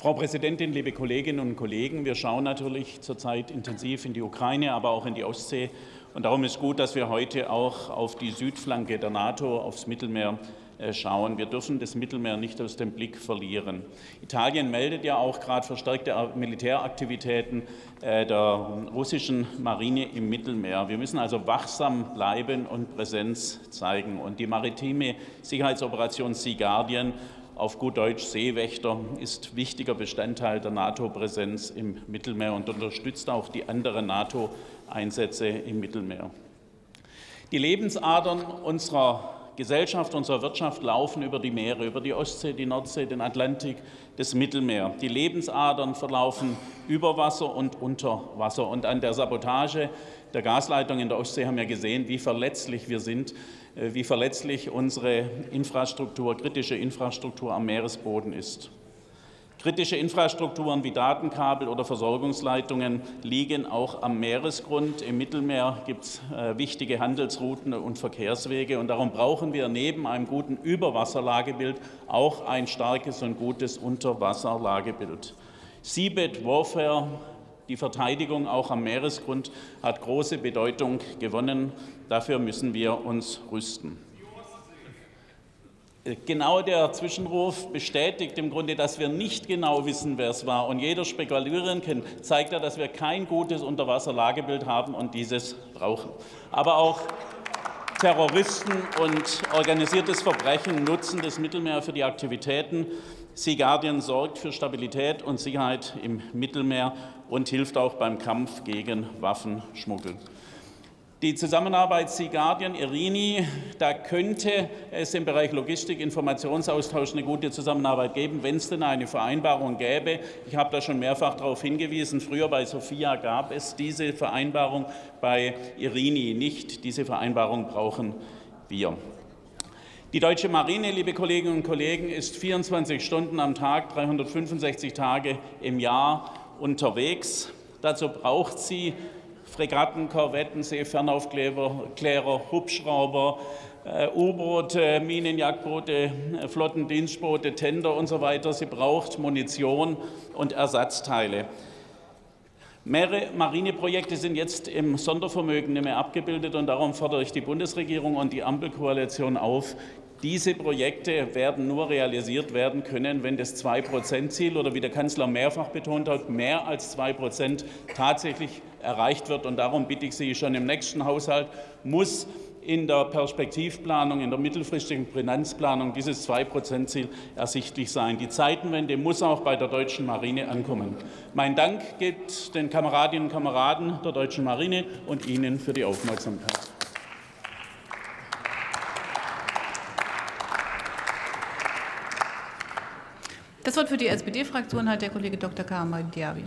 Frau Präsidentin, liebe Kolleginnen und Kollegen, wir schauen natürlich zurzeit intensiv in die Ukraine, aber auch in die Ostsee. Und darum ist gut, dass wir heute auch auf die Südflanke der NATO, aufs Mittelmeer äh, schauen. Wir dürfen das Mittelmeer nicht aus dem Blick verlieren. Italien meldet ja auch gerade verstärkte Militäraktivitäten äh, der russischen Marine im Mittelmeer. Wir müssen also wachsam bleiben und Präsenz zeigen. Und die maritime Sicherheitsoperation Sea Guardian auf gut Deutsch Seewächter ist wichtiger Bestandteil der NATO-Präsenz im Mittelmeer und unterstützt auch die anderen NATO-Einsätze im Mittelmeer. Die Lebensadern unserer Gesellschaft, unserer Wirtschaft laufen über die Meere, über die Ostsee, die Nordsee, den Atlantik, das Mittelmeer. Die Lebensadern verlaufen über Wasser und unter Wasser. Und an der Sabotage der Gasleitung in der Ostsee haben wir gesehen, wie verletzlich wir sind, äh, wie verletzlich unsere Infrastruktur, kritische Infrastruktur am Meeresboden ist. Kritische Infrastrukturen wie Datenkabel oder Versorgungsleitungen liegen auch am Meeresgrund. Im Mittelmeer gibt es äh, wichtige Handelsrouten und Verkehrswege. Und darum brauchen wir neben einem guten Überwasserlagebild auch ein starkes und gutes Unterwasserlagebild. Seabed Warfare die Verteidigung auch am Meeresgrund hat große Bedeutung gewonnen. Dafür müssen wir uns rüsten. Genau der Zwischenruf bestätigt im Grunde, dass wir nicht genau wissen, wer es war. Und jeder spekulieren kann, zeigt ja, dass wir kein gutes Unterwasserlagebild haben und dieses brauchen. Aber auch Terroristen und organisiertes Verbrechen nutzen das Mittelmeer für die Aktivitäten. Sea Guardian sorgt für Stabilität und Sicherheit im Mittelmeer und hilft auch beim Kampf gegen Waffenschmuggel. Die Zusammenarbeit Sea Guardian, Irini, da könnte es im Bereich Logistik, Informationsaustausch eine gute Zusammenarbeit geben, wenn es denn eine Vereinbarung gäbe. Ich habe da schon mehrfach darauf hingewiesen. Früher bei Sophia gab es diese Vereinbarung, bei Irini nicht. Diese Vereinbarung brauchen wir. Die deutsche Marine, liebe Kolleginnen und Kollegen, ist 24 Stunden am Tag, 365 Tage im Jahr unterwegs. Dazu braucht sie Fregatten, Korvetten, Seefernaufklärer, Hubschrauber, äh, U-Boote, Minenjagdboote, äh, Flottendienstboote, Tender und so weiter. Sie braucht Munition und Ersatzteile. Mehrere Marineprojekte sind jetzt im Sondervermögen nicht mehr abgebildet und darum fordere ich die Bundesregierung und die Ampelkoalition auf, diese Projekte werden nur realisiert werden können, wenn das 2-Prozent-Ziel oder wie der Kanzler mehrfach betont hat, mehr als 2 Prozent tatsächlich erreicht wird. Und darum bitte ich Sie schon im nächsten Haushalt muss in der Perspektivplanung, in der mittelfristigen Finanzplanung dieses 2-Prozent-Ziel ersichtlich sein. Die Zeitenwende muss auch bei der deutschen Marine ankommen. Mein Dank geht den Kameradinnen und Kameraden der deutschen Marine und Ihnen für die Aufmerksamkeit. Das Wort für die SPD-Fraktion hat der Kollege Dr. Kamal Diaby.